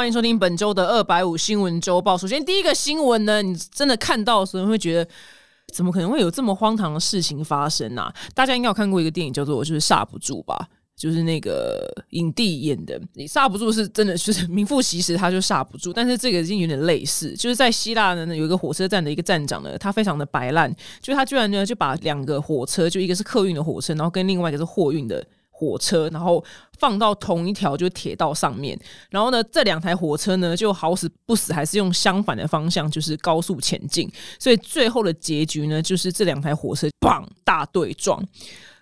欢迎收听本周的二百五新闻周报。首先，第一个新闻呢，你真的看到的时候会觉得，怎么可能会有这么荒唐的事情发生啊？大家应该有看过一个电影叫做《就是刹不住》吧？就是那个影帝演的，你刹不住是真的，就是名副其实，他就刹不住。但是这个已经有点类似，就是在希腊呢，有一个火车站的一个站长呢，他非常的白烂，就他居然呢就把两个火车，就一个是客运的火车，然后跟另外一个是货运的。火车，然后放到同一条就铁道上面，然后呢，这两台火车呢就好死不死还是用相反的方向，就是高速前进，所以最后的结局呢，就是这两台火车砰大对撞，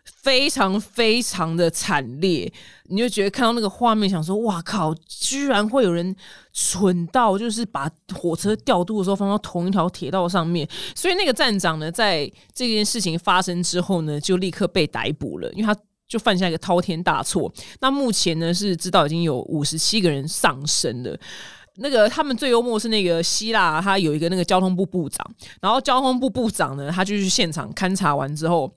非常非常的惨烈。你就觉得看到那个画面，想说哇靠，居然会有人蠢到就是把火车调度的时候放到同一条铁道上面，所以那个站长呢，在这件事情发生之后呢，就立刻被逮捕了，因为他。就犯下一个滔天大错。那目前呢是知道已经有五十七个人丧生了。那个他们最幽默是那个希腊，他有一个那个交通部部长，然后交通部部长呢，他就去现场勘察完之后，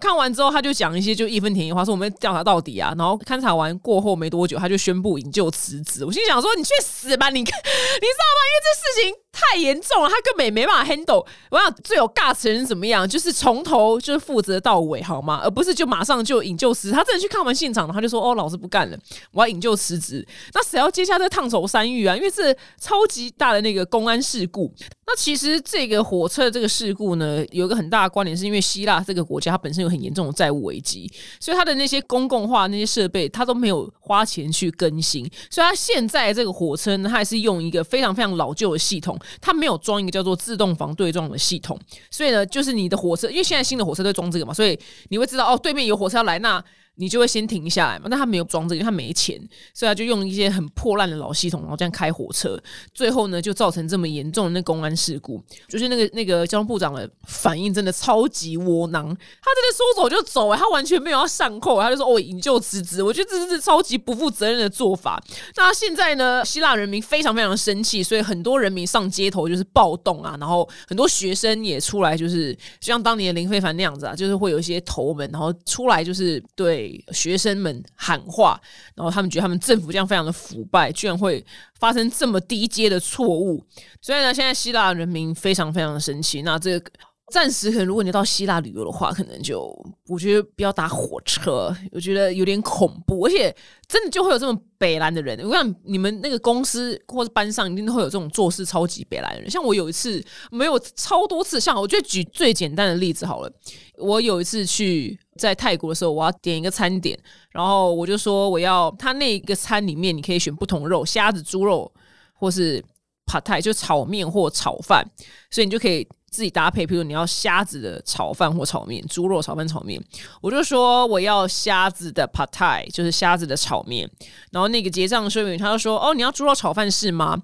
看完之后他就讲一些就义愤填膺话，说我们调查到底啊。然后勘察完过后没多久，他就宣布引咎辞职。我心想说：“你去死吧！你 你知道吗？因为这事情。”太严重了，他根本也没办法 handle。我想最有尬词人怎么样？就是从头就是负责到尾，好吗？而不是就马上就引咎辞职。他真的去看完现场了，他就说：“哦，老子不干了，我要引咎辞职。”那谁要接下这烫手山芋啊？因为是超级大的那个公安事故。那其实这个火车的这个事故呢，有一个很大的关联，是因为希腊这个国家它本身有很严重的债务危机，所以他的那些公共化那些设备，他都没有花钱去更新。所以他现在这个火车呢，它还是用一个非常非常老旧的系统。他没有装一个叫做自动防对撞的系统，所以呢，就是你的火车，因为现在新的火车都装这个嘛，所以你会知道哦，对面有火车要来那。你就会先停下来嘛？但他没有装这个，他没钱，所以他就用一些很破烂的老系统，然后这样开火车。最后呢，就造成这么严重的那公安事故。就是那个那个交通部长的反应真的超级窝囊，他真的说走就走哎，他完全没有要上扣，他就说哦引咎辞职。我觉得这是超级不负责任的做法。那现在呢，希腊人民非常非常生气，所以很多人民上街头就是暴动啊，然后很多学生也出来，就是就像当年林非凡那样子啊，就是会有一些头们，然后出来就是对。学生们喊话，然后他们觉得他们政府这样非常的腐败，居然会发生这么低阶的错误。所以呢，现在希腊人民非常非常的生气。那这个。暂时可能，如果你到希腊旅游的话，可能就我觉得不要搭火车，我觉得有点恐怖，而且真的就会有这么北蓝的人。我想你们那个公司或者班上一定都会有这种做事超级北蓝的人。像我有一次没有超多次，像我就举最简单的例子好了。我有一次去在泰国的时候，我要点一个餐点，然后我就说我要他那一个餐里面你可以选不同肉，虾子、猪肉或是帕泰，就炒面或炒饭，所以你就可以。自己搭配，比如你要虾子的炒饭或炒面，猪肉炒饭炒面，我就说我要虾子的 p a t a i 就是虾子的炒面。然后那个结账的收银他就说：“哦，你要猪肉炒饭是吗？”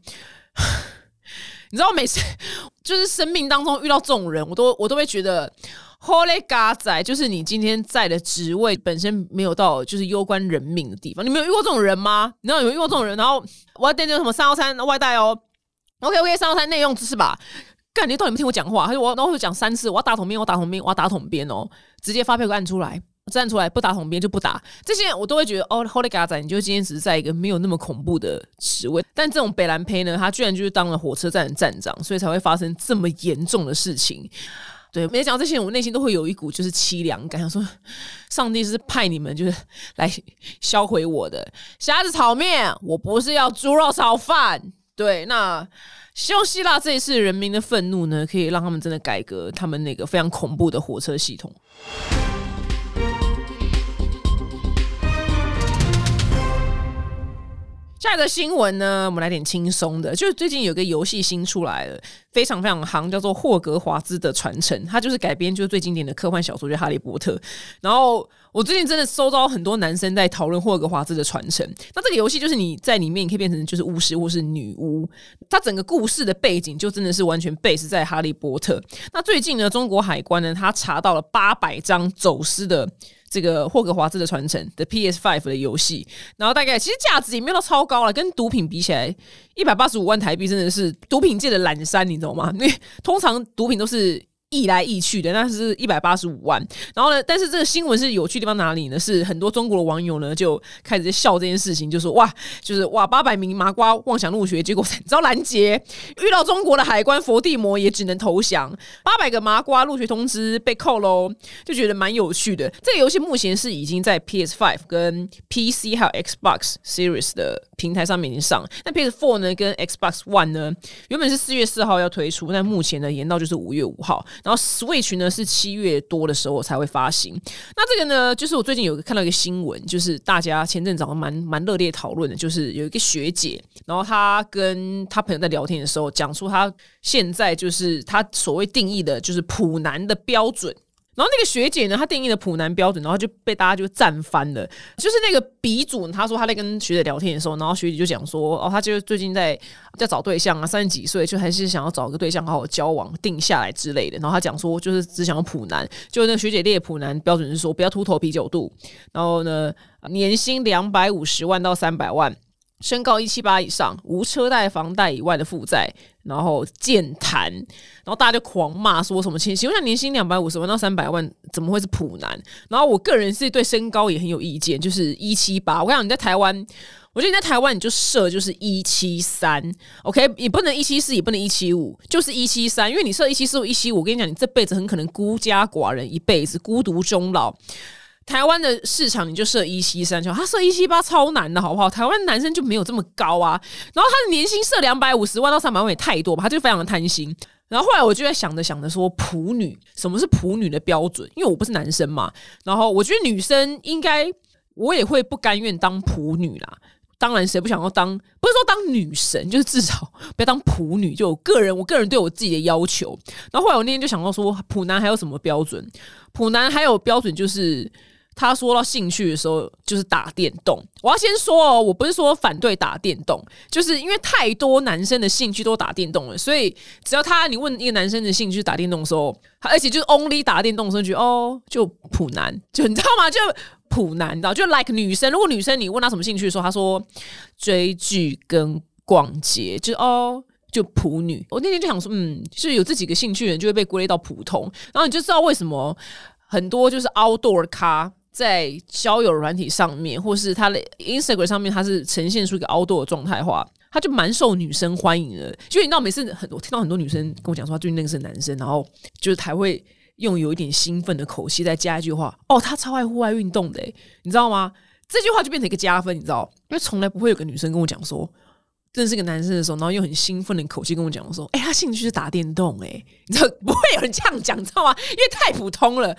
你知道，每次就是生命当中遇到这种人，我都我都会觉得 Holy God 仔，就是你今天在的职位本身没有到就是攸关人命的地方。你没有遇过这种人吗？你知道有遇过这种人？然后我要点点什么三号餐外带哦。OK OK，三号餐内用是吧？干，你到底没听我讲话？他说我，然后就讲三次，我要打桶边，我打桶边，我要打桶边哦，直接发票给按出来，站出来不打桶边就不打。这些我都会觉得哦，Holy God 仔，你就今天只是在一个没有那么恐怖的职位，但这种北兰胚呢，他居然就是当了火车站的站长，所以才会发生这么严重的事情。对，没讲这些，我内心都会有一股就是凄凉感，想说上帝是派你们就是来销毁我的虾子炒面，我不是要猪肉炒饭。对，那。希望希腊这一次人民的愤怒呢，可以让他们真的改革他们那个非常恐怖的火车系统。下一个新闻呢，我们来点轻松的，就是最近有个游戏新出来了，非常非常夯，叫做《霍格华兹的传承》，它就是改编就是最经典的科幻小说，就是《哈利波特》。然后我最近真的收到很多男生在讨论霍格华兹的传承。那这个游戏就是你在里面，你可以变成就是巫师或是女巫，它整个故事的背景就真的是完全 base 在《哈利波特》。那最近呢，中国海关呢，他查到了八百张走私的。这个霍格华兹的传承的 PS Five 的游戏，然后大概其实价值也没有到超高了，跟毒品比起来，一百八十五万台币真的是毒品界的懒山，你懂吗？因为通常毒品都是。溢来溢去的，那是一百八十五万。然后呢，但是这个新闻是有趣的地方哪里呢？是很多中国的网友呢就开始在笑这件事情，就说哇，就是哇，八百名麻瓜妄想入学，结果遭拦截，遇到中国的海关佛地魔也只能投降。八百个麻瓜入学通知被扣喽，就觉得蛮有趣的。这个游戏目前是已经在 PS Five 跟 PC 还有 Xbox Series 的平台上面已经上。那 PS Four 呢，跟 Xbox One 呢，原本是四月四号要推出，但目前呢延到就是五月五号。然后 Switch 呢是七月多的时候才会发行。那这个呢，就是我最近有看到一个新闻，就是大家前阵子好像蛮蛮热烈讨论的，就是有一个学姐，然后她跟她朋友在聊天的时候，讲出她现在就是她所谓定义的，就是普男的标准。然后那个学姐呢，她定义的普男标准，然后就被大家就赞翻了。就是那个鼻祖，他说他在跟学姐聊天的时候，然后学姐就讲说，哦，他就最近在在找对象啊，三十几岁，就还是想要找个对象好好交往，定下来之类的。然后他讲说，就是只想要普男，就那个学姐列普男标准是说，不要秃头、啤酒肚，然后呢，年薪两百五十万到三百万。身高一七八以上，无车贷、房贷以外的负债，然后健谈，然后大家就狂骂说什么？请请问年薪两百五十万到三百万，怎么会是普男？然后我个人是对身高也很有意见，就是一七八。我跟你讲，你在台湾，我觉得你在台湾你就设就是一七三，OK，也不能一七四，也不能一七五，就是一七三。因为你设一七四、一七五，我跟你讲，你这辈子很可能孤家寡人一辈子，孤独终老。台湾的市场你就设一七三就他设一七八超难的好不好？台湾男生就没有这么高啊。然后他的年薪设两百五十万到三百万也太多吧？他就非常的贪心。然后后来我就在想着想着说，普女什么是普女的标准？因为我不是男生嘛。然后我觉得女生应该我也会不甘愿当普女啦。当然谁不想要当？不是说当女神，就是至少不要当普女。就我个人，我个人对我自己的要求。然后后来我那天就想到说，普男还有什么标准？普男还有标准就是。他说到兴趣的时候，就是打电动。我要先说哦，我不是说反对打电动，就是因为太多男生的兴趣都打电动了，所以只要他你问一个男生的兴趣打电动的时候，而且就是 only 打电动的时候，觉得哦，就普男，就你知道吗？就普男，你知道？就 like 女生，如果女生你问他什么兴趣的时候，他说追剧跟逛街，就哦，就普女。我那天就想说，嗯，就是有这几个兴趣的人就会被归类到普通，然后你就知道为什么很多就是 outdoor 咖。在交友软体上面，或是他的 Instagram 上面，他是呈现出一个 outdoor 的状态话，他就蛮受女生欢迎的。就你知道，每次很多听到很多女生跟我讲说，最近那个是男生，然后就是还会用有一点兴奋的口气再加一句话：“哦，他超爱户外运动的。”你知道吗？这句话就变成一个加分，你知道？因为从来不会有个女生跟我讲说。认识个男生的时候，然后用很兴奋的口气跟我讲我说：“哎，他兴趣是打电动。”哎，你知道 不会有人这样讲，知道吗？因为太普通了。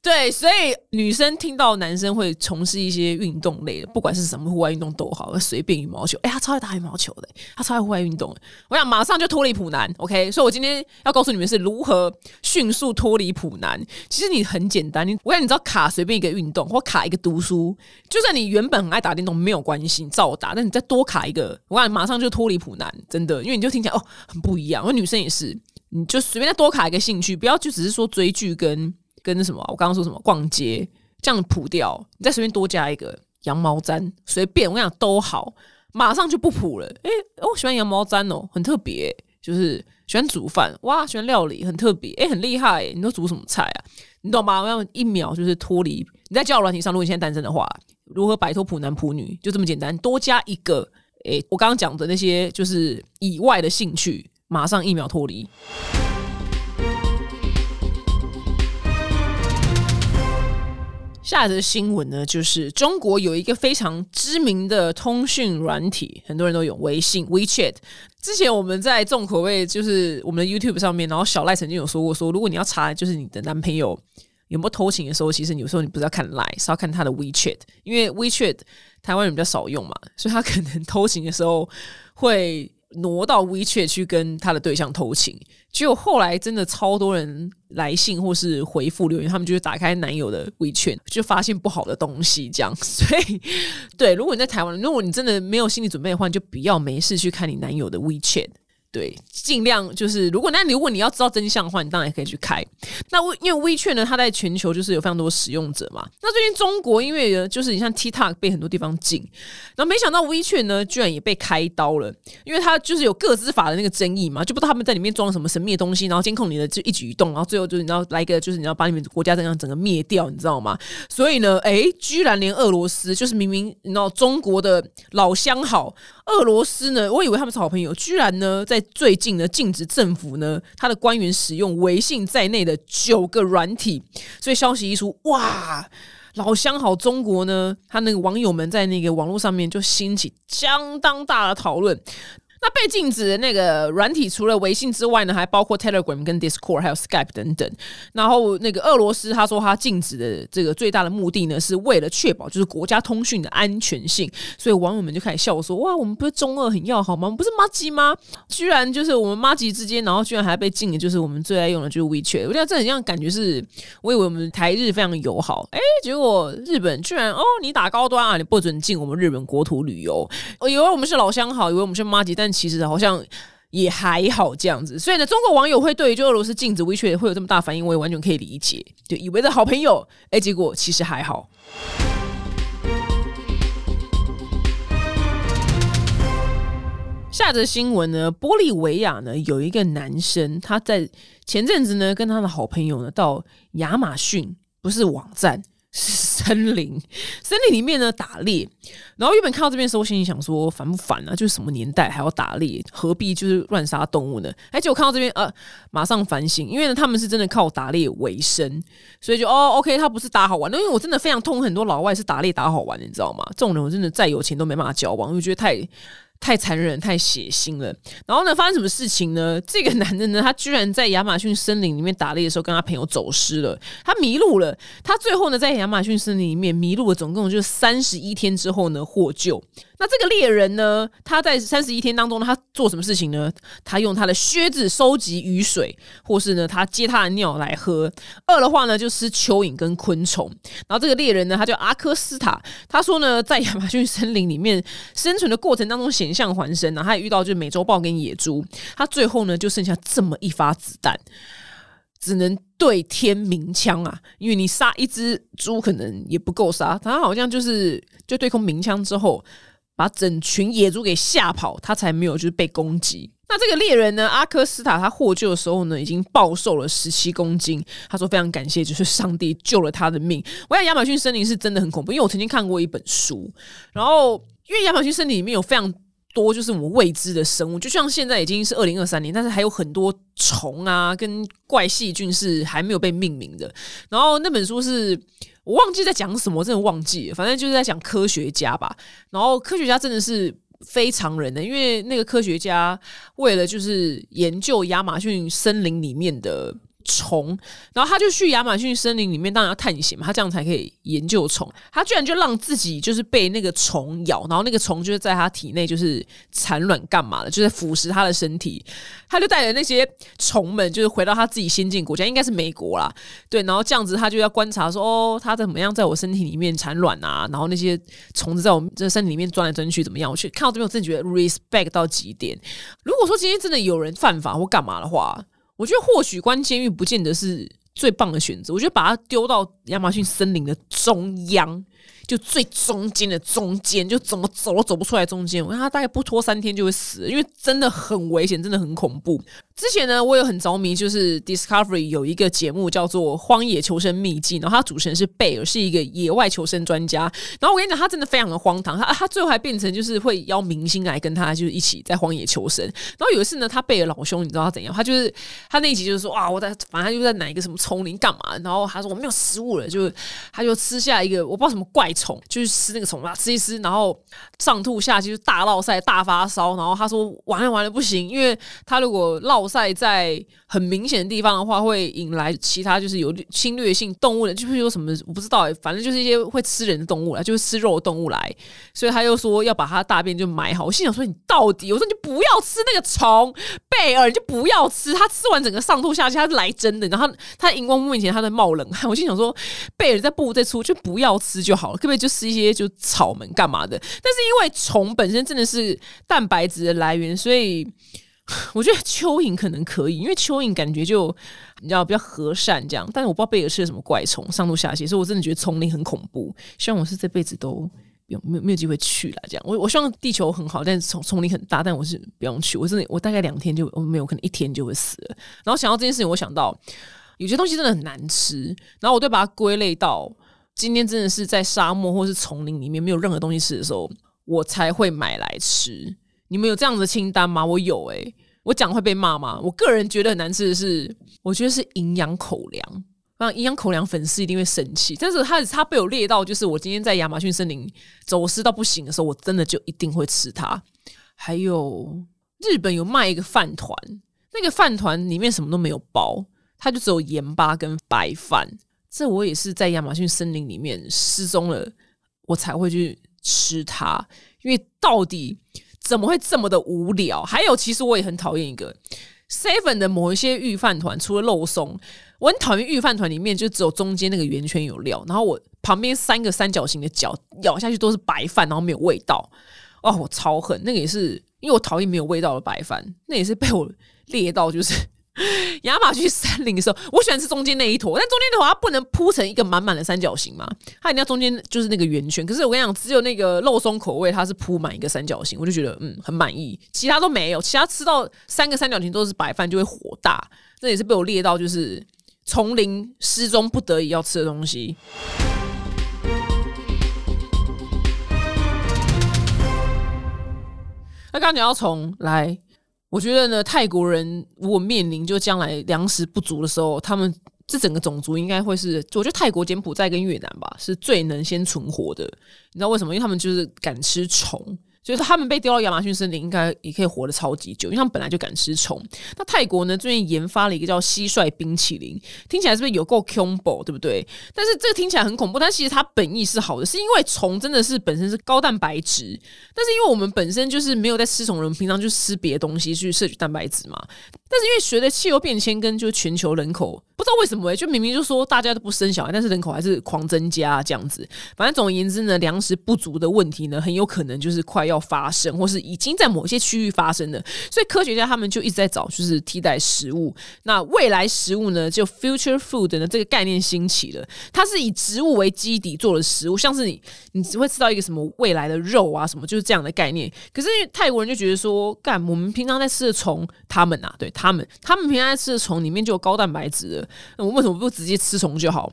对，所以女生听到男生会从事一些运动类的，不管是什么户外运动都好，随便羽毛球。哎，他超爱打羽毛球的，他超爱户外运动。我想马上就脱离普男，OK？所以我今天要告诉你们是如何迅速脱离普男。其实你很简单，你我想你知道卡随便一个运动或卡一个读书，就算你原本很爱打电动没有关系，照打。但你再多卡一个，我想马上。就脱离普男，真的，因为你就听起来哦，很不一样。我女生也是，你就随便再多卡一个兴趣，不要就只是说追剧跟跟什么，我刚刚说什么逛街这样普掉，你再随便多加一个羊毛毡，随便我跟你讲都好，马上就不普了。哎，我喜欢羊毛毡哦，很特别，就是喜欢煮饭哇，喜欢料理，很特别，哎，很厉害。你都煮什么菜啊？你懂吗？我要一秒就是脱离你在交友软体上，如果你现在单身的话，如何摆脱普男普女，就这么简单，多加一个。诶，我刚刚讲的那些就是以外的兴趣，马上一秒脱离。下一则新闻呢，就是中国有一个非常知名的通讯软体，很多人都有微信 WeChat。之前我们在重口味，就是我们的 YouTube 上面，然后小赖曾经有说过，说如果你要查就是你的男朋友有没有偷情的时候，其实有时候你不是要看赖，是要看他的 WeChat，因为 WeChat。台湾人比较少用嘛，所以他可能偷情的时候会挪到 WeChat 去跟他的对象偷情。结果后来真的超多人来信或是回复留言，他们就是打开男友的 WeChat，就发现不好的东西。这样，所以对，如果你在台湾，如果你真的没有心理准备的话，你就不要没事去看你男友的 WeChat。对，尽量就是如果那如果你要知道真相的话，你当然也可以去开。那因为 WeChat 呢，它在全球就是有非常多使用者嘛。那最近中国因为就是你像 TikTok 被很多地方禁，然后没想到 WeChat 呢居然也被开刀了，因为它就是有个资法的那个争议嘛，就不知道他们在里面装了什么神秘的东西，然后监控你的就一举一动，然后最后就是你要来一个就是你要把你们国家这样整个灭掉，你知道吗？所以呢，哎，居然连俄罗斯就是明明你知道中国的老相好，俄罗斯呢，我以为他们是好朋友，居然呢在最近呢禁止政府呢他的官员使用微信在内的九个软体，所以消息一出，哇，老相好中国呢，他那个网友们在那个网络上面就兴起相当大的讨论。那被禁止的那个软体，除了微信之外呢，还包括 Telegram、跟 Discord，还有 Skype 等等。然后那个俄罗斯他说他禁止的这个最大的目的呢，是为了确保就是国家通讯的安全性。所以网友们就开始笑说：“哇，我们不是中俄很要好吗？我们不是妈吉吗？居然就是我们妈吉之间，然后居然还被禁的，就是我们最爱用的就是 WeChat。我觉得这很像感觉是，我以为我们台日非常友好，哎，结果日本居然哦，你打高端啊，你不准进我们日本国土旅游。我以为我们是老乡好，以为我们是妈吉，但其实好像也还好这样子，所以呢，中国网友会对就俄罗斯禁止 WeChat 会有这么大反应，我也完全可以理解。就以为的好朋友，哎，结果其实还好。下则新闻呢，玻利维亚呢有一个男生，他在前阵子呢跟他的好朋友呢到亚马逊，不是网站。森林，森林里面呢打猎，然后原本看到这边的时候，心里想说烦不烦啊？就是什么年代还要打猎，何必就是乱杀动物呢？哎，结果看到这边，呃，马上反省，因为呢他们是真的靠打猎为生，所以就哦，OK，他不是打好玩的，因为我真的非常痛恨很多老外是打猎打好玩的，你知道吗？这种人我真的再有钱都没办法交往，因为觉得太。太残忍、太血腥了。然后呢，发生什么事情呢？这个男的呢，他居然在亚马逊森林里面打猎的时候，跟他朋友走失了，他迷路了。他最后呢，在亚马逊森林里面迷路了，总共就三十一天之后呢，获救。那这个猎人呢？他在三十一天当中，他做什么事情呢？他用他的靴子收集雨水，或是呢，他接他的尿来喝。饿的话呢，就吃蚯蚓跟昆虫。然后这个猎人呢，他叫阿科斯塔。他说呢，在亚马逊森林里面生存的过程当中险象环生啊，他也遇到就是美洲豹跟野猪。他最后呢，就剩下这么一发子弹，只能对天鸣枪啊！因为你杀一只猪可能也不够杀，他好像就是就对空鸣枪之后。把整群野猪给吓跑，他才没有就是被攻击。那这个猎人呢，阿科斯塔他获救的时候呢，已经暴瘦了十七公斤。他说非常感谢，就是上帝救了他的命。我想亚马逊森林是真的很恐怖，因为我曾经看过一本书，然后因为亚马逊森林里面有非常多就是我们未知的生物，就像现在已经是二零二三年，但是还有很多虫啊跟怪细菌是还没有被命名的。然后那本书是。我忘记在讲什么，真的忘记了。反正就是在讲科学家吧。然后科学家真的是非常人的，因为那个科学家为了就是研究亚马逊森林里面的。虫，然后他就去亚马逊森林里面，当然要探险嘛，他这样才可以研究虫。他居然就让自己就是被那个虫咬，然后那个虫就是在他体内就是产卵干嘛的，就是腐蚀他的身体。他就带着那些虫们，就是回到他自己先进国家，应该是美国啦。对，然后这样子他就要观察说，哦，他怎么样在我身体里面产卵啊？然后那些虫子在我这身体里面钻来钻去怎么样？我去看到这边，我真的觉得 respect 到极点。如果说今天真的有人犯法或干嘛的话，我觉得或许关监狱不见得是最棒的选择。我觉得把它丢到亚马逊森林的中央。就最中间的中间，就怎么走都走不出来。中间，我看他大概不拖三天就会死，因为真的很危险，真的很恐怖。之前呢，我有很着迷，就是 Discovery 有一个节目叫做《荒野求生秘境》，然后他主持人是贝尔，是一个野外求生专家。然后我跟你讲，他真的非常的荒唐，他他最后还变成就是会邀明星来跟他就是一起在荒野求生。然后有一次呢，他贝尔老兄，你知道他怎样？他就是他那一集就是说啊，我在反正他就在哪一个什么丛林干嘛？然后他说我没有食物了，就他就吃下一个我不知道什么怪虫。就是吃那个虫啊，吃一吃，然后上吐下泻，就大落晒、大发烧。然后他说：“完了完了，不行，因为他如果落晒在很明显的地方的话，会引来其他就是有侵略性动物的，就是说什么我不知道，反正就是一些会吃人的动物来，就是吃肉的动物来。所以他又说要把他大便就埋好。我心想说：你到底？我说你不要吃那个虫，贝尔，你就不要吃。他吃完整个上吐下泻，他是来真的。然后他荧光幕面前他在冒冷汗。我心想说：贝尔在步再出，就不要吃就好了，可不可以就是？吃一些就草们干嘛的？但是因为虫本身真的是蛋白质的来源，所以我觉得蚯蚓可能可以，因为蚯蚓感觉就你知道比较和善这样。但是我不知道贝尔是什么怪虫，上吐下泻，所以我真的觉得丛林很恐怖。希望我是这辈子都有没有没有机会去了这样。我我希望地球很好，但是丛丛林很大，但我是不用去。我真的我大概两天就我没有可能一天就会死了。然后想到这件事情，我想到有些东西真的很难吃，然后我就把它归类到今天真的是在沙漠或是丛林里面没有任何东西吃的时候，我才会买来吃。你们有这样的清单吗？我有诶。我讲会被骂吗？我个人觉得很难吃的是，我觉得是营养口粮。那营养口粮粉丝一定会生气，但是他他被我列到，就是我今天在亚马逊森林走失到不行的时候，我真的就一定会吃它。还有日本有卖一个饭团，那个饭团里面什么都没有包，它就只有盐巴跟白饭。这我也是在亚马逊森林里面失踪了，我才会去吃它，因为到底。怎么会这么的无聊？还有，其实我也很讨厌一个 seven 的某一些御饭团，除了肉松，我很讨厌御饭团里面就只有中间那个圆圈有料，然后我旁边三个三角形的角咬下去都是白饭，然后没有味道。哦，我超恨那个也是，因为我讨厌没有味道的白饭，那也是被我 列到就是。亚马逊森林的时候，我喜欢吃中间那一坨，但中间的话它不能铺成一个满满的三角形嘛，它一定要中间就是那个圆圈。可是我跟你讲，只有那个肉松口味，它是铺满一个三角形，我就觉得嗯很满意，其他都没有，其他吃到三个三角形都是白饭就会火大，这也是被我列到就是丛林失踪不得已要吃的东西。那刚刚讲要从来。我觉得呢，泰国人如果面临就将来粮食不足的时候，他们这整个种族应该会是，我觉得泰国、柬埔寨跟越南吧，是最能先存活的。你知道为什么？因为他们就是敢吃虫。所以说，他们被丢到亚马逊森林，应该也可以活得超级久，因为他们本来就敢吃虫。那泰国呢，最近研发了一个叫蟋蟀冰淇淋，听起来是不是有够恐怖，对不对？但是这个听起来很恐怖，但其实它本意是好的，是因为虫真的是本身是高蛋白质，但是因为我们本身就是没有在吃虫人，平常就吃别的东西去摄取蛋白质嘛。但是因为随着气候变迁跟就是全球人口，不知道为什么哎，就明明就说大家都不生小孩，但是人口还是狂增加这样子。反正总而言之呢，粮食不足的问题呢，很有可能就是快要要发生，或是已经在某些区域发生的。所以科学家他们就一直在找就是替代食物。那未来食物呢，就 future food 呢这个概念兴起了，它是以植物为基底做的食物，像是你你只会吃到一个什么未来的肉啊什么，就是这样的概念。可是泰国人就觉得说，干我们平常在吃的虫，他们啊，对。他们他们平常在吃的虫里面就有高蛋白质的，那我为什么不直接吃虫就好？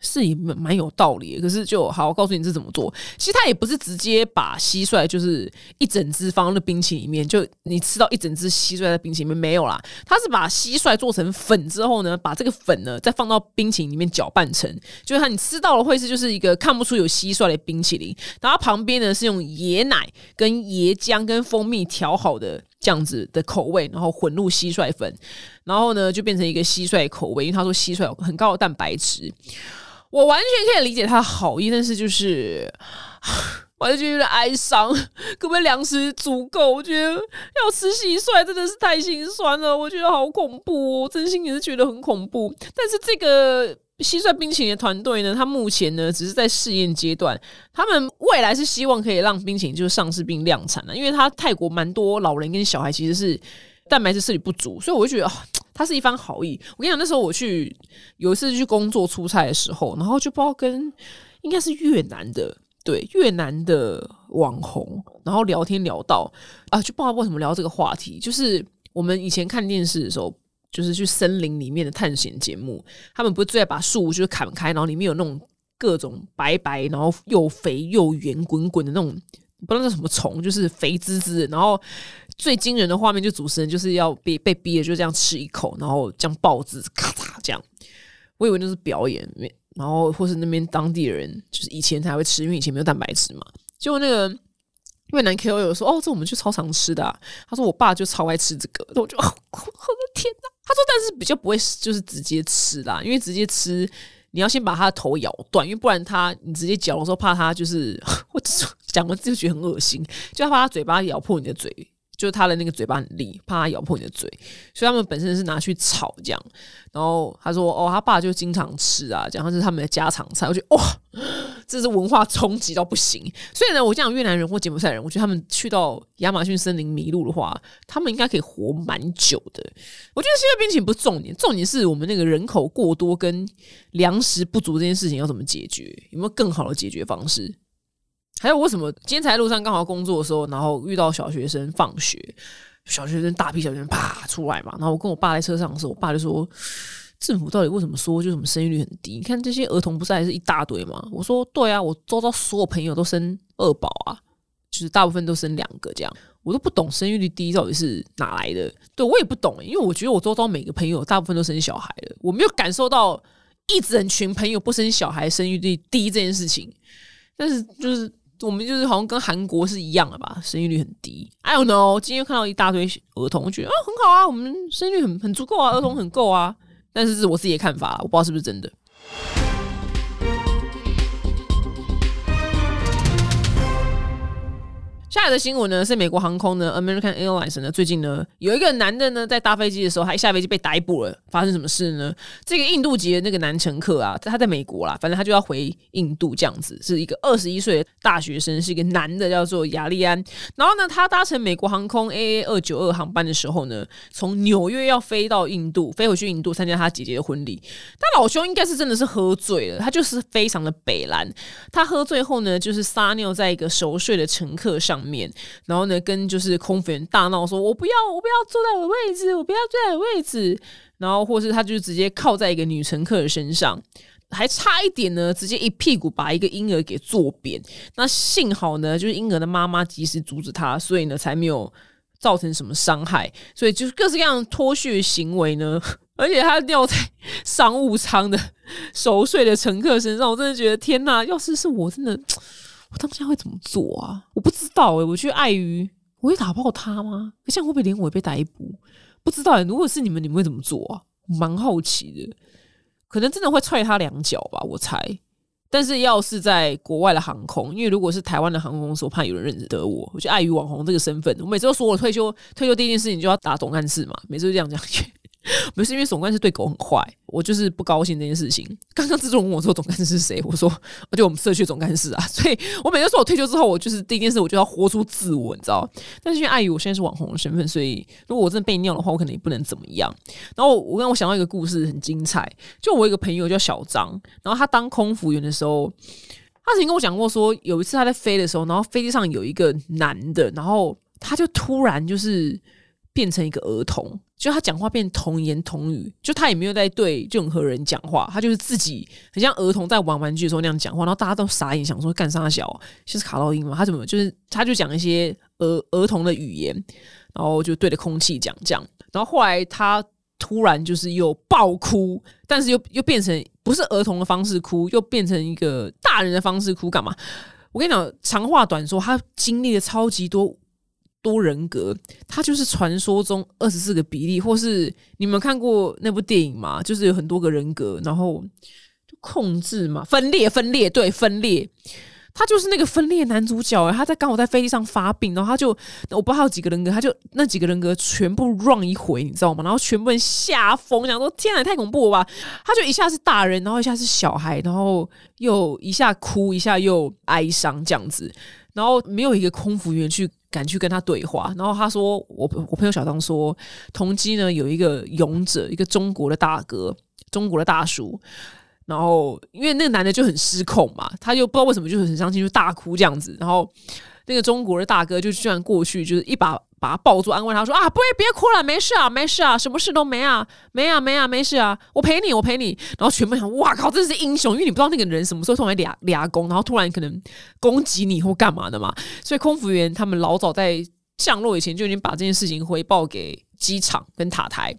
是也蛮有道理，可是就好，我告诉你是怎么做。其实他也不是直接把蟋蟀就是一整只放在冰淇淋里面，就你吃到一整只蟋蟀在冰淇淋里面没有啦。他是把蟋蟀做成粉之后呢，把这个粉呢再放到冰淇淋里面搅拌成，就是它你吃到了会是就是一个看不出有蟋蟀的冰淇淋。然后旁边呢是用椰奶跟椰浆跟蜂蜜调好的这样子的口味，然后混入蟋蟀粉，然后呢就变成一个蟋蟀口味，因为他说蟋蟀有很高的蛋白质。我完全可以理解他的好意，但是就是 我就觉得有点哀伤。可不可以粮食足够？我觉得要吃蟋蟀真的是太心酸了，我觉得好恐怖哦，真心也是觉得很恐怖。但是这个蟋蟀冰淇淋的团队呢，他目前呢只是在试验阶段，他们未来是希望可以让冰淇淋就是上市并量产的，因为他泰国蛮多老人跟小孩其实是蛋白质摄取不足，所以我就觉得。他是一番好意。我跟你讲，那时候我去有一次去工作出差的时候，然后就不知道跟应该是越南的对越南的网红，然后聊天聊到啊，就不知道为什么聊这个话题。就是我们以前看电视的时候，就是去森林里面的探险节目，他们不是最爱把树就是砍开，然后里面有那种各种白白，然后又肥又圆滚滚的那种。不知道是什么虫，就是肥滋滋，然后最惊人的画面就主持人就是要被被逼的就这样吃一口，然后这样爆汁，咔嚓这样。我以为那是表演，然后或是那边当地人就是以前才会吃，因为以前没有蛋白质嘛。结果那个越南 K O 有说：“哦，这我们去超常吃的。”他说：“我爸就超爱吃这个。”我就我的天哪！他说：“但是比较不会就是直接吃啦，因为直接吃。”你要先把他的头咬断，因为不然他你直接嚼的时候，怕他就是 我讲完就觉得很恶心，就怕他嘴巴咬破你的嘴，就是它的那个嘴巴很利，怕它咬破你的嘴，所以他们本身是拿去炒这样。然后他说：“哦，他爸就经常吃啊，讲他是他们的家常菜。”我觉得哇，这是文化冲击到不行。所以呢，我讲越南人或柬埔寨人，我觉得他们去到亚马逊森林迷路的话，他们应该可以活蛮久的。我觉得现在病情不重点，重点是我们那个人口过多跟粮食不足这件事情要怎么解决？有没有更好的解决方式？还有为什么今天才在路上刚好工作的时候，然后遇到小学生放学，小学生大批小学生啪出来嘛，然后我跟我爸在车上的时候，我爸就说。政府到底为什么说就什么生育率很低？你看这些儿童不是还是一大堆吗？我说对啊，我周遭所有朋友都生二宝啊，就是大部分都生两个这样，我都不懂生育率低到底是哪来的。对我也不懂，因为我觉得我周遭每个朋友大部分都生小孩了，我没有感受到一整群朋友不生小孩生育率低这件事情。但是就是我们就是好像跟韩国是一样的吧，生育率很低。I don't know，今天看到一大堆儿童，我觉得啊很好啊，我们生育率很很足够啊，儿童很够啊。但是是我自己的看法，我不知道是不是真的。下来的新闻呢是美国航空呢，American Airlines 呢，最近呢有一个男的呢在搭飞机的时候，他一下飞机被逮捕了。发生什么事呢？这个印度籍的那个男乘客啊，他在美国啦，反正他就要回印度这样子，是一个二十一岁的大学生，是一个男的，叫做亚利安。然后呢，他搭乘美国航空 AA 二九二航班的时候呢，从纽约要飞到印度，飞回去印度参加他姐姐的婚礼。他老兄应该是真的是喝醉了，他就是非常的北蓝。他喝醉后呢，就是撒尿在一个熟睡的乘客上。上面，然后呢，跟就是空服员大闹，说我不要，我不要坐在我的位置，我不要坐在我位置。然后，或是他就直接靠在一个女乘客的身上，还差一点呢，直接一屁股把一个婴儿给坐扁。那幸好呢，就是婴儿的妈妈及时阻止他，所以呢，才没有造成什么伤害。所以就是各式各样脱序行为呢，而且他尿在商务舱的熟睡的乘客身上，我真的觉得天哪！要是是我，真的。我当下会怎么做啊？我不知道哎，我去碍于我会打爆他吗？这样会不会连我也被逮捕？不知道哎。如果是你们，你们会怎么做啊？蛮好奇的，可能真的会踹他两脚吧，我猜。但是要是在国外的航空，因为如果是台湾的航空公司，我怕有人认得我，我就碍于网红这个身份，我每次都说我退休，退休第一件事情就要打总干事嘛，每次都这样讲。不是因为总干事对狗很坏，我就是不高兴这件事情。刚刚自重问我说总干事是谁，我说而且我们社区总干事啊，所以我每次说我退休之后，我就是第一件事我就要活出自我，你知道？但是因为碍于我现在是网红的身份，所以如果我真的被尿的话，我可能也不能怎么样。然后我刚我想到一个故事很精彩，就我一个朋友叫小张，然后他当空服员的时候，他曾经跟我讲过说，有一次他在飞的时候，然后飞机上有一个男的，然后他就突然就是变成一个儿童。就他讲话变童言童语，就他也没有在对任何人讲话，他就是自己很像儿童在玩玩具的时候那样讲话，然后大家都傻眼，想说干啥小，就是卡到音嘛？他怎么就是他就讲一些儿儿童的语言，然后就对着空气讲这样，然后后来他突然就是又爆哭，但是又又变成不是儿童的方式哭，又变成一个大人的方式哭，干嘛？我跟你讲，长话短说，他经历了超级多。多人格，他就是传说中二十四个比例，或是你们看过那部电影吗？就是有很多个人格，然后控制嘛，分裂，分裂，对，分裂。他就是那个分裂男主角，他在刚好在飞机上发病，然后他就我不知道有几个人格，他就那几个人格全部 run 一回，你知道吗？然后全部人吓疯，想说天哪，太恐怖了吧！他就一下是大人，然后一下是小孩，然后又一下哭，一下又哀伤这样子，然后没有一个空服员去。敢去跟他对话，然后他说：“我我朋友小张说，同机呢有一个勇者，一个中国的大哥，中国的大叔。然后因为那个男的就很失控嘛，他就不知道为什么就很伤心，就大哭这样子。然后那个中国的大哥就居然过去，就是一把。”把他抱住，安慰他说：“啊，不会，别哭了，没事啊，没事啊，什么事都没啊，没啊，没啊，没事啊，我陪你，我陪你。”然后全部想：“哇靠，真是英雄！”因为你不知道那个人什么时候突然俩俩攻，然后突然可能攻击你或干嘛的嘛。所以空服员他们老早在降落以前就已经把这件事情回报给机场跟塔台，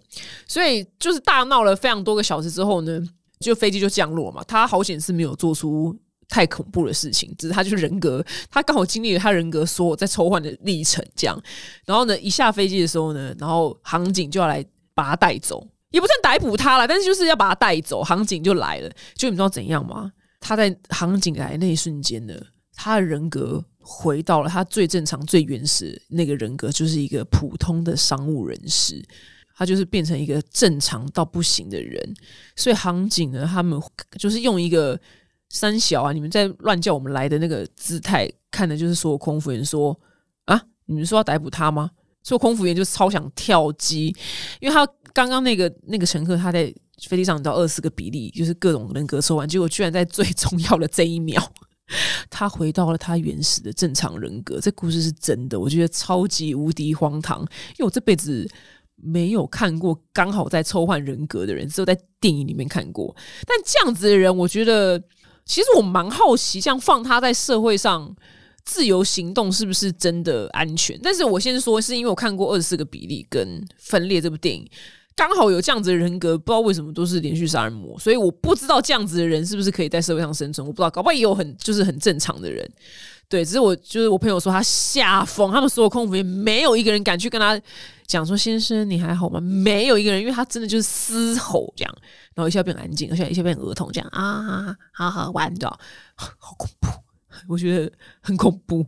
所以就是大闹了非常多个小时之后呢，就飞机就降落嘛。他好险是没有做出。太恐怖的事情，只是他就是人格，他刚好经历了他人格所有在抽换的历程，这样。然后呢，一下飞机的时候呢，然后航警就要来把他带走，也不算逮捕他了，但是就是要把他带走，航警就来了。就你知道怎样吗？他在航警来那一瞬间呢，他的人格回到了他最正常、最原始那个人格，就是一个普通的商务人士，他就是变成一个正常到不行的人。所以航警呢，他们就是用一个。三小啊，你们在乱叫我们来的那个姿态，看的就是所有空服员说啊，你们说要逮捕他吗？说空服员就超想跳机，因为他刚刚那个那个乘客他在飞机上到二十个比例，就是各种人格抽完，结果居然在最重要的这一秒，他回到了他原始的正常人格。这故事是真的，我觉得超级无敌荒唐，因为我这辈子。没有看过刚好在抽换人格的人，只有在电影里面看过。但这样子的人，我觉得其实我蛮好奇，像放他在社会上自由行动是不是真的安全？但是我先说，是因为我看过《二十四个比例》跟《分裂》这部电影，刚好有这样子的人格，不知道为什么都是连续杀人魔，所以我不知道这样子的人是不是可以在社会上生存。我不知道，搞不好也有很就是很正常的人。对，只是我就是我朋友说他吓疯，他们所有空服员没有一个人敢去跟他讲说先生你还好吗？没有一个人，因为他真的就是嘶吼这样，然后一下变安静，而且一下变儿童这样啊，好好玩的，好恐怖，我觉得很恐怖。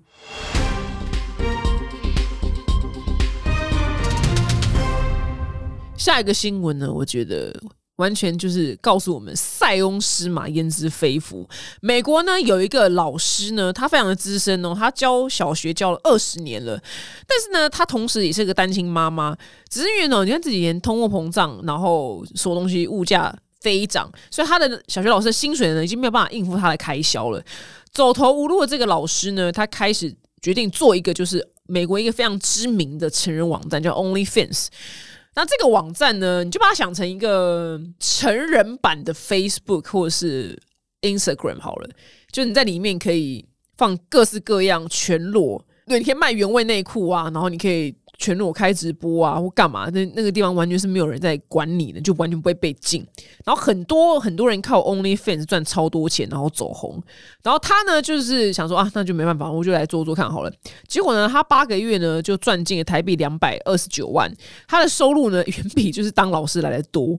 下一个新闻呢，我觉得。完全就是告诉我们，塞翁失马焉知非福。美国呢有一个老师呢，他非常的资深哦，他教小学教了二十年了。但是呢，他同时也是个单亲妈妈。只是因为呢，你看这几年通货膨胀，然后所有东西物价飞涨，所以他的小学老师的薪水呢，已经没有办法应付他的开销了。走投无路的这个老师呢，他开始决定做一个，就是美国一个非常知名的成人网站，叫 OnlyFans。那这个网站呢，你就把它想成一个成人版的 Facebook 或者是 Instagram 好了，就你在里面可以放各式各样全裸，对，你可以卖原味内裤啊，然后你可以。全裸开直播啊，或干嘛？那那个地方完全是没有人在管你的，就完全不会被禁。然后很多很多人靠 OnlyFans 赚超多钱，然后走红。然后他呢，就是想说啊，那就没办法，我就来做做看好了。结果呢，他八个月呢就赚进了台币两百二十九万，他的收入呢远比就是当老师来的多。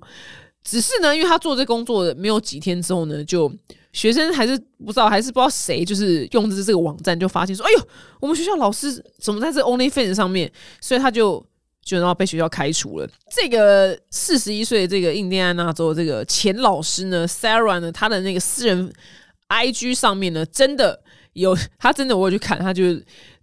只是呢，因为他做这工作没有几天之后呢，就学生还是不知道，还是不知道谁就是用的这个网站，就发现说：“哎呦，我们学校老师怎么在这 OnlyFans 上面？”所以他就就然后被学校开除了。这个四十一岁的这个印第安纳州这个前老师呢，Sarah 呢，他的那个私人 IG 上面呢，真的有他真的我有去看，他就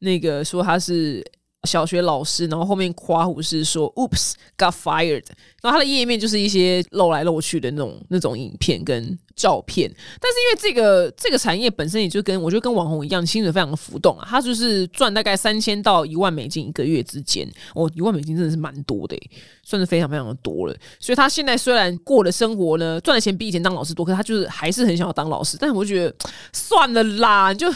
那个说他是。小学老师，然后后面夸胡是说，Oops, got fired。然后他的页面就是一些露来露去的那种那种影片跟照片。但是因为这个这个产业本身也就跟我觉得跟网红一样，薪水非常的浮动啊。他就是赚大概三千到一万美金一个月之间。哦，一万美金真的是蛮多的，算是非常非常的多了。所以他现在虽然过的生活呢，赚的钱比以前当老师多，可他就是还是很想要当老师。但是我觉得算了啦，就。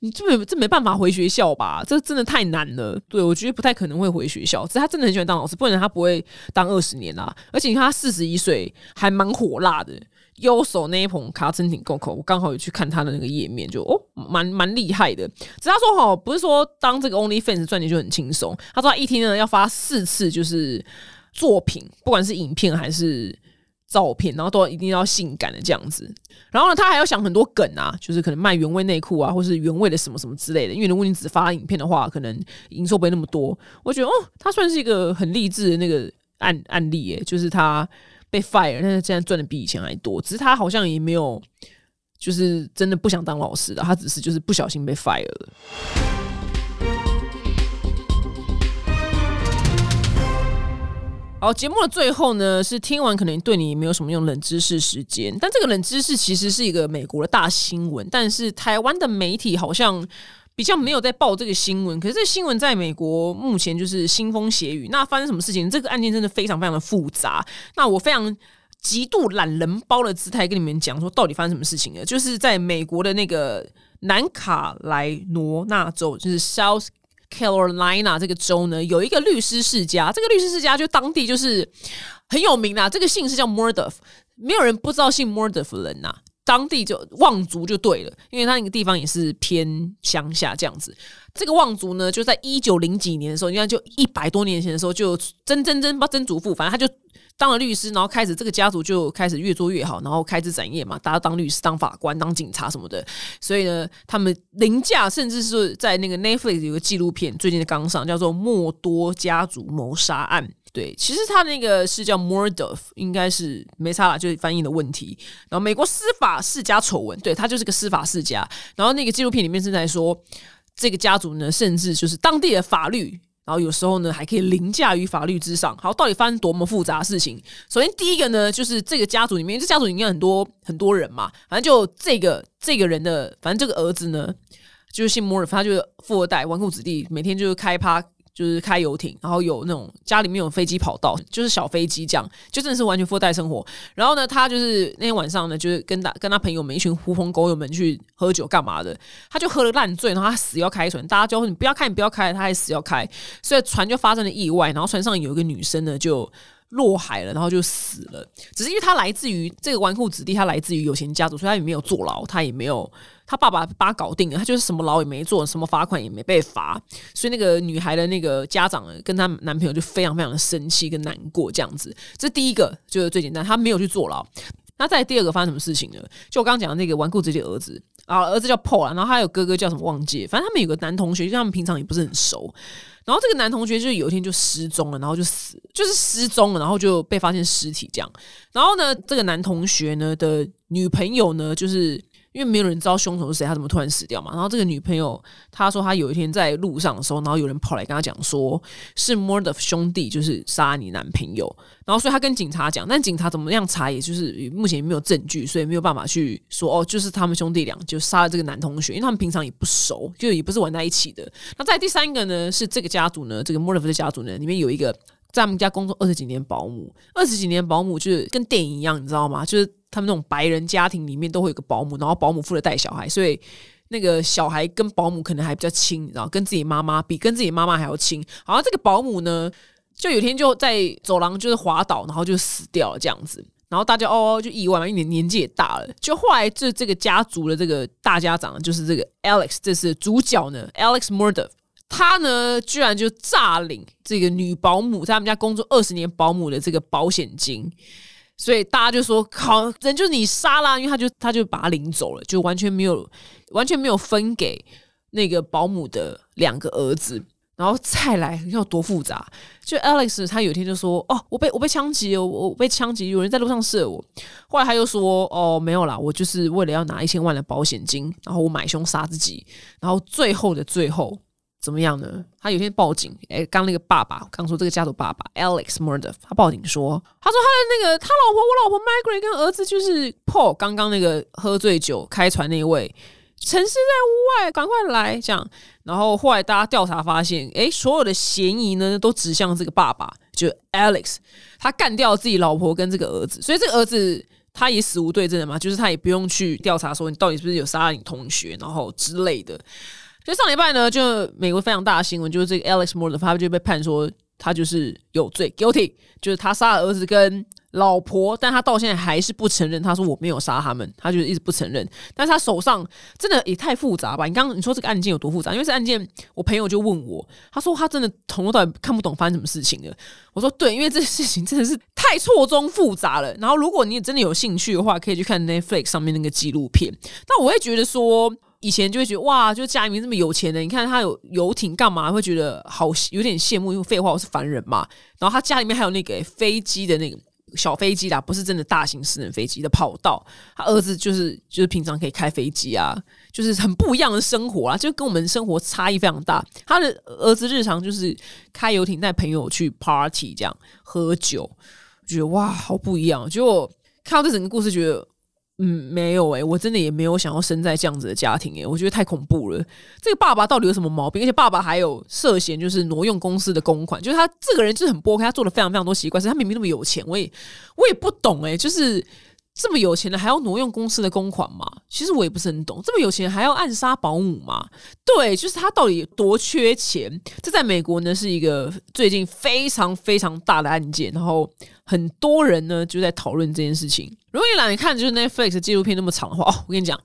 你这没这没办法回学校吧？这真的太难了。对我觉得不太可能会回学校。只是他真的很喜欢当老师，不然他不会当二十年啊。而且你看他四十一岁，还蛮火辣的。右手那一捧卡真挺够口，我刚好有去看他的那个页面，就哦，蛮蛮厉害的。只是他说哈，不是说当这个 OnlyFans 赚钱就很轻松。他说他一天呢要发四次，就是作品，不管是影片还是。照片，然后都一定要性感的这样子。然后呢，他还要想很多梗啊，就是可能卖原味内裤啊，或是原味的什么什么之类的。因为如果你只发影片的话，可能营收不会那么多。我觉得哦，他算是一个很励志的那个案案例耶，就是他被 fire，但是现在赚的比以前还多。只是他好像也没有，就是真的不想当老师的，他只是就是不小心被 fire 了。好，节目的最后呢，是听完可能对你没有什么用冷知识时间，但这个冷知识其实是一个美国的大新闻，但是台湾的媒体好像比较没有在报这个新闻。可是这新闻在美国目前就是腥风血雨。那发生什么事情？这个案件真的非常非常的复杂。那我非常极度懒人包的姿态跟你们讲说，到底发生什么事情了？就是在美国的那个南卡莱罗纳州，就是 South。Carolina 这个州呢，有一个律师世家，这个律师世家就当地就是很有名啦。这个姓是叫 Murdoff，没有人不知道姓 Murder 的人呐。当地就望族就对了，因为他那个地方也是偏乡下这样子。这个望族呢，就在一九零几年的时候，你看就一百多年前的时候，就曾曾曾曾祖父，反正他就。当了律师，然后开始这个家族就开始越做越好，然后开枝展叶嘛，大家当律师、当法官、当警察什么的。所以呢，他们凌驾，甚至是在那个 Netflix 有个纪录片最近的刚上，叫做《莫多家族谋杀案》。对，其实他那个是叫 Mordov，应该是没差啦，就是翻译的问题。然后美国司法世家丑闻，对他就是个司法世家。然后那个纪录片里面是在说，这个家族呢，甚至就是当地的法律，然后有时候呢还可以凌驾于法律之上。好，到底发生多么复杂的事情？首先第一个呢，就是这个家族里面，这家族里面很多很多人嘛，反正就这个这个人的，反正这个儿子呢，就是姓摩尔他就是富二代、纨绔子弟，每天就是开趴。就是开游艇，然后有那种家里面有飞机跑道，就是小飞机这样，就真的是完全富二代生活。然后呢，他就是那天晚上呢，就是跟他跟他朋友们一群狐朋狗友们去喝酒干嘛的，他就喝了烂醉，然后他死要开船，大家就你不要开，你不要开，他还死要开，所以船就发生了意外，然后船上有一个女生呢就。落海了，然后就死了。只是因为他来自于这个纨绔子弟，他来自于有钱家族，所以他也没有坐牢，他也没有他爸爸把他搞定了，他就是什么牢也没坐，什么罚款也没被罚。所以那个女孩的那个家长跟她男朋友就非常非常的生气跟难过，这样子。这第一个就是最简单，他没有去坐牢。那再第二个发生什么事情呢？就我刚刚讲的那个纨绔子弟的儿子啊，儿子叫 Paul，然后他有哥哥叫什么忘记，反正他们有个男同学，就他们平常也不是很熟。然后这个男同学就有一天就失踪了，然后就死，就是失踪了，然后就被发现尸体这样。然后呢，这个男同学呢的女朋友呢，就是。因为没有人知道凶手是谁，他怎么突然死掉嘛？然后这个女朋友她说，她有一天在路上的时候，然后有人跑来跟她讲，说是 Mord of 兄弟就是杀你男朋友。然后所以她跟警察讲，但警察怎么样查，也就是目前也没有证据，所以没有办法去说哦，就是他们兄弟俩就杀了这个男同学，因为他们平常也不熟，就也不是玩在一起的。那在第三个呢，是这个家族呢，这个 Mord of 的家族呢，里面有一个在他们家工作二十几年保姆，二十几年保姆就是跟电影一样，你知道吗？就是。他们那种白人家庭里面都会有个保姆，然后保姆负责带小孩，所以那个小孩跟保姆可能还比较亲，然后跟自己妈妈比跟自己妈妈还要亲。好像这个保姆呢，就有天就在走廊就是滑倒，然后就死掉了这样子。然后大家哦就意外嘛，因为年纪也大了。就后来这这个家族的这个大家长就是这个 Alex，这是主角呢，Alex Murder，他呢居然就诈领这个女保姆在他们家工作二十年保姆的这个保险金。所以大家就说，好人就你杀了，因为他就他就把他领走了，就完全没有完全没有分给那个保姆的两个儿子。然后再来，你看多复杂。就 Alex 他有一天就说，哦，我被我被枪击，我我被枪击，有人在路上射我。后来他又说，哦，没有啦，我就是为了要拿一千万的保险金，然后我买凶杀自己。然后最后的最后。怎么样呢？他有天报警，哎，刚那个爸爸，刚说这个家族爸爸 Alex Murder，他报警说，他说他的那个他老婆，我老婆 Margaret 跟儿子就是 Paul，刚刚那个喝醉酒开船那位，沉尸在屋外，赶快来这样。然后后来大家调查发现，哎，所有的嫌疑呢都指向这个爸爸，就 Alex，他干掉自己老婆跟这个儿子，所以这个儿子他也死无对证的嘛，就是他也不用去调查说你到底是不是有杀了你同学，然后之类的。所以上礼拜呢，就美国非常大的新闻，就是这个 Alex Moore 他就被判说他就是有罪 guilty，就是他杀了儿子跟老婆，但他到现在还是不承认。他说我没有杀他们，他就是一直不承认。但是他手上真的也太复杂吧？你刚刚你说这个案件有多复杂？因为这案件，我朋友就问我，他说他真的从头到尾看不懂发生什么事情了。我说对，因为这事情真的是太错综复杂了。然后如果你真的有兴趣的话，可以去看 Netflix 上面那个纪录片。但我会觉得说。以前就会觉得哇，就家里面这么有钱的，你看他有游艇干嘛？会觉得好有点羡慕，因为废话我是凡人嘛。然后他家里面还有那个飞机的那个小飞机啦，不是真的大型私人飞机的跑道。他儿子就是就是平常可以开飞机啊，就是很不一样的生活啊，就跟我们生活差异非常大。他的儿子日常就是开游艇带朋友去 party 这样喝酒，觉得哇好不一样。结果看到这整个故事，觉得。嗯，没有诶，我真的也没有想要生在这样子的家庭诶，我觉得太恐怖了。这个爸爸到底有什么毛病？而且爸爸还有涉嫌就是挪用公司的公款，就是他这个人就是很波开，他做了非常非常多奇怪事。他明明那么有钱，我也我也不懂诶，就是这么有钱的还要挪用公司的公款嘛？其实我也不是很懂，这么有钱还要暗杀保姆嘛？对，就是他到底多缺钱？这在美国呢是一个最近非常非常大的案件，然后。很多人呢就在讨论这件事情。如果你懒得看，就是 Netflix 纪录片那么长的话，哦，我跟你讲，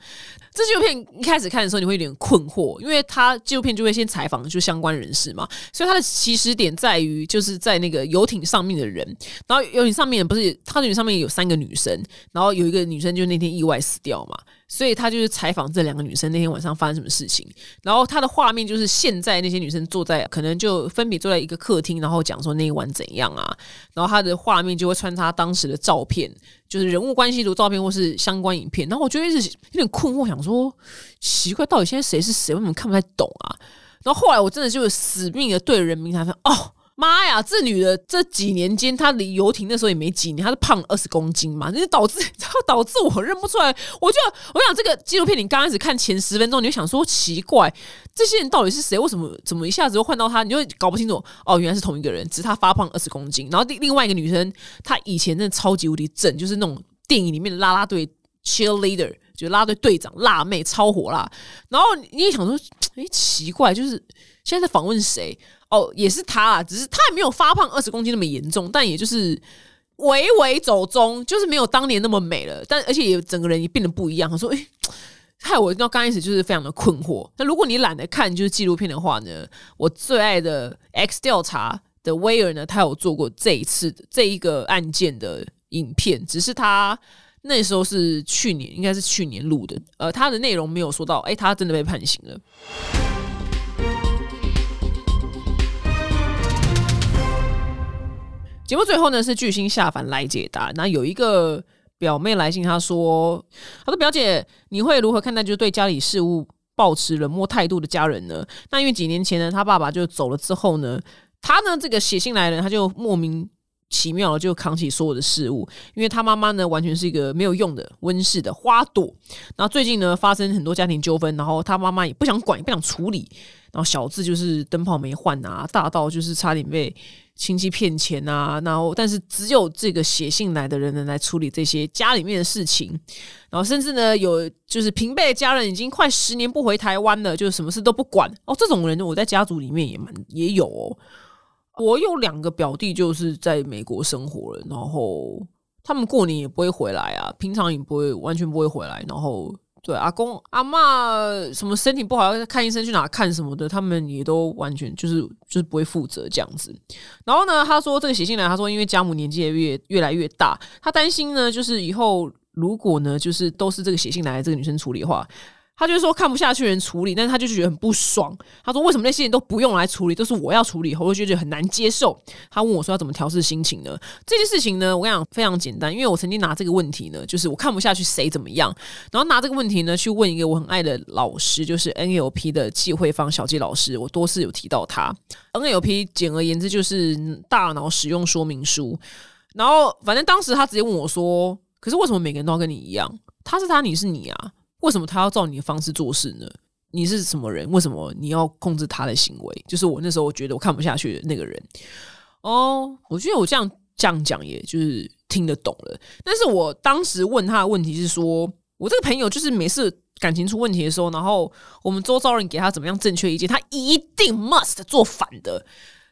这纪录片一开始看的时候你会有点困惑，因为他纪录片就会先采访就相关人士嘛，所以他的起始点在于就是在那个游艇上面的人，然后游艇上面不是，它游艇上面有三个女生，然后有一个女生就那天意外死掉嘛。所以他就是采访这两个女生那天晚上发生什么事情，然后他的画面就是现在那些女生坐在可能就分别坐在一个客厅，然后讲说那一晚怎样啊，然后他的画面就会穿插当时的照片，就是人物关系图照片或是相关影片，然后我就一直有点困惑，想说奇怪，到底现在谁是谁？为什么看不太懂啊？然后后来我真的就死命的对人民才说哦。妈呀！这女的这几年间，她离游艇那时候也没几年，她是胖二十公斤嘛，那就导致，然后导致我认不出来。我就我想这个纪录片，你刚开始看前十分钟，你就想说奇怪，这些人到底是谁？为什么怎么一下子又换到她？你就搞不清楚。哦，原来是同一个人，只是她发胖二十公斤。然后另另外一个女生，她以前真的超级无敌正，就是那种电影里面的啦啦队 cheerleader，就拉队队长辣妹，超火辣。然后你也想说，哎，奇怪，就是现在在访问谁？哦，也是他啦，只是他也没有发胖二十公斤那么严重，但也就是微微走中，就是没有当年那么美了。但而且也整个人也变得不一样。他说：“哎，害我到刚开始就是非常的困惑。那如果你懒得看就是纪录片的话呢，我最爱的 X 调查的威尔呢，他有做过这一次这一个案件的影片，只是他那时候是去年，应该是去年录的。呃，他的内容没有说到，哎，他真的被判刑了。”节目最后呢是巨星下凡来解答。那有一个表妹来信，她说：“她说表姐，你会如何看待就是对家里事务保持冷漠态度的家人呢？那因为几年前呢，他爸爸就走了之后呢，他呢这个写信来人，他就莫名奇妙的就扛起所有的事物，因为他妈妈呢完全是一个没有用的温室的花朵。然后最近呢发生很多家庭纠纷，然后他妈妈也不想管，也不想处理。然后小字就是灯泡没换啊，大到就是差点被。”亲戚骗钱啊，然后但是只有这个写信来的人能来处理这些家里面的事情，然后甚至呢有就是平辈的家人已经快十年不回台湾了，就是什么事都不管哦。这种人我在家族里面也蛮也有哦。我有两个表弟就是在美国生活了，然后他们过年也不会回来啊，平常也不会完全不会回来，然后。对，阿公阿妈什么身体不好要看医生去哪看什么的，他们也都完全就是就是不会负责这样子。然后呢，他说这个写信来，他说因为家母年纪也越越来越大，他担心呢，就是以后如果呢，就是都是这个写信来的这个女生处理的话。他就是说看不下去人处理，但是他就觉得很不爽。他说为什么那些人都不用来处理，都是我要处理，我就觉得很难接受。他问我说要怎么调试心情呢？这件事情呢，我跟你讲非常简单，因为我曾经拿这个问题呢，就是我看不下去谁怎么样，然后拿这个问题呢去问一个我很爱的老师，就是 NLP 的季慧芳小季老师。我多次有提到他 NLP，简而言之就是大脑使用说明书。然后反正当时他直接问我说：“可是为什么每个人都要跟你一样？他是他，你是你啊？”为什么他要照你的方式做事呢？你是什么人？为什么你要控制他的行为？就是我那时候我觉得我看不下去的那个人。哦，我觉得我这样这样讲，也就是听得懂了。但是我当时问他的问题是说，我这个朋友就是每次感情出问题的时候，然后我们周遭人给他怎么样正确意见，他一定 must 做反的，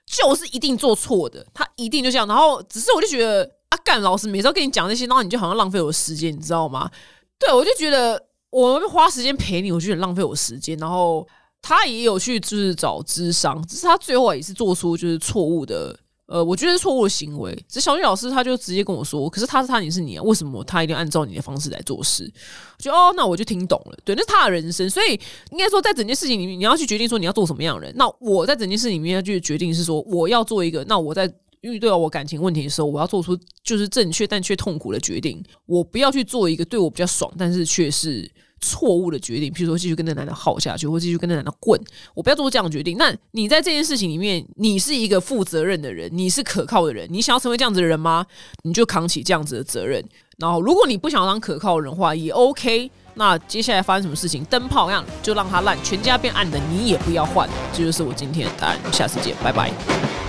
就是一定做错的，他一定就这样。然后只是我就觉得，阿干老师每次都跟你讲那些，然后你就好像浪费我的时间，你知道吗？对我就觉得。我花时间陪你，我觉得浪费我时间。然后他也有去就是找智商，只是他最后也是做出就是错误的，呃，我觉得是错误的行为。只小玉老师他就直接跟我说：“可是他是他，你是你啊，为什么他一定按照你的方式来做事？”就哦，那我就听懂了。对，那是他的人生，所以应该说在整件事情里面，你要去决定说你要做什么样的人。那我在整件事里面要去决定是说我要做一个，那我在遇到我感情问题的时候，我要做出就是正确但却痛苦的决定。我不要去做一个对我比较爽，但是却是。错误的决定，譬如说继续跟那男的耗下去，或继续跟那男的混，我不要做出这样的决定。那你在这件事情里面，你是一个负责任的人，你是可靠的人，你想要成为这样子的人吗？你就扛起这样子的责任。然后，如果你不想当可靠的人的话，也 OK。那接下来发生什么事情，灯泡样就让它烂，全家变暗的，你也不要换。这就是我今天的答案。下次见，拜拜。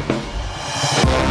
Bye.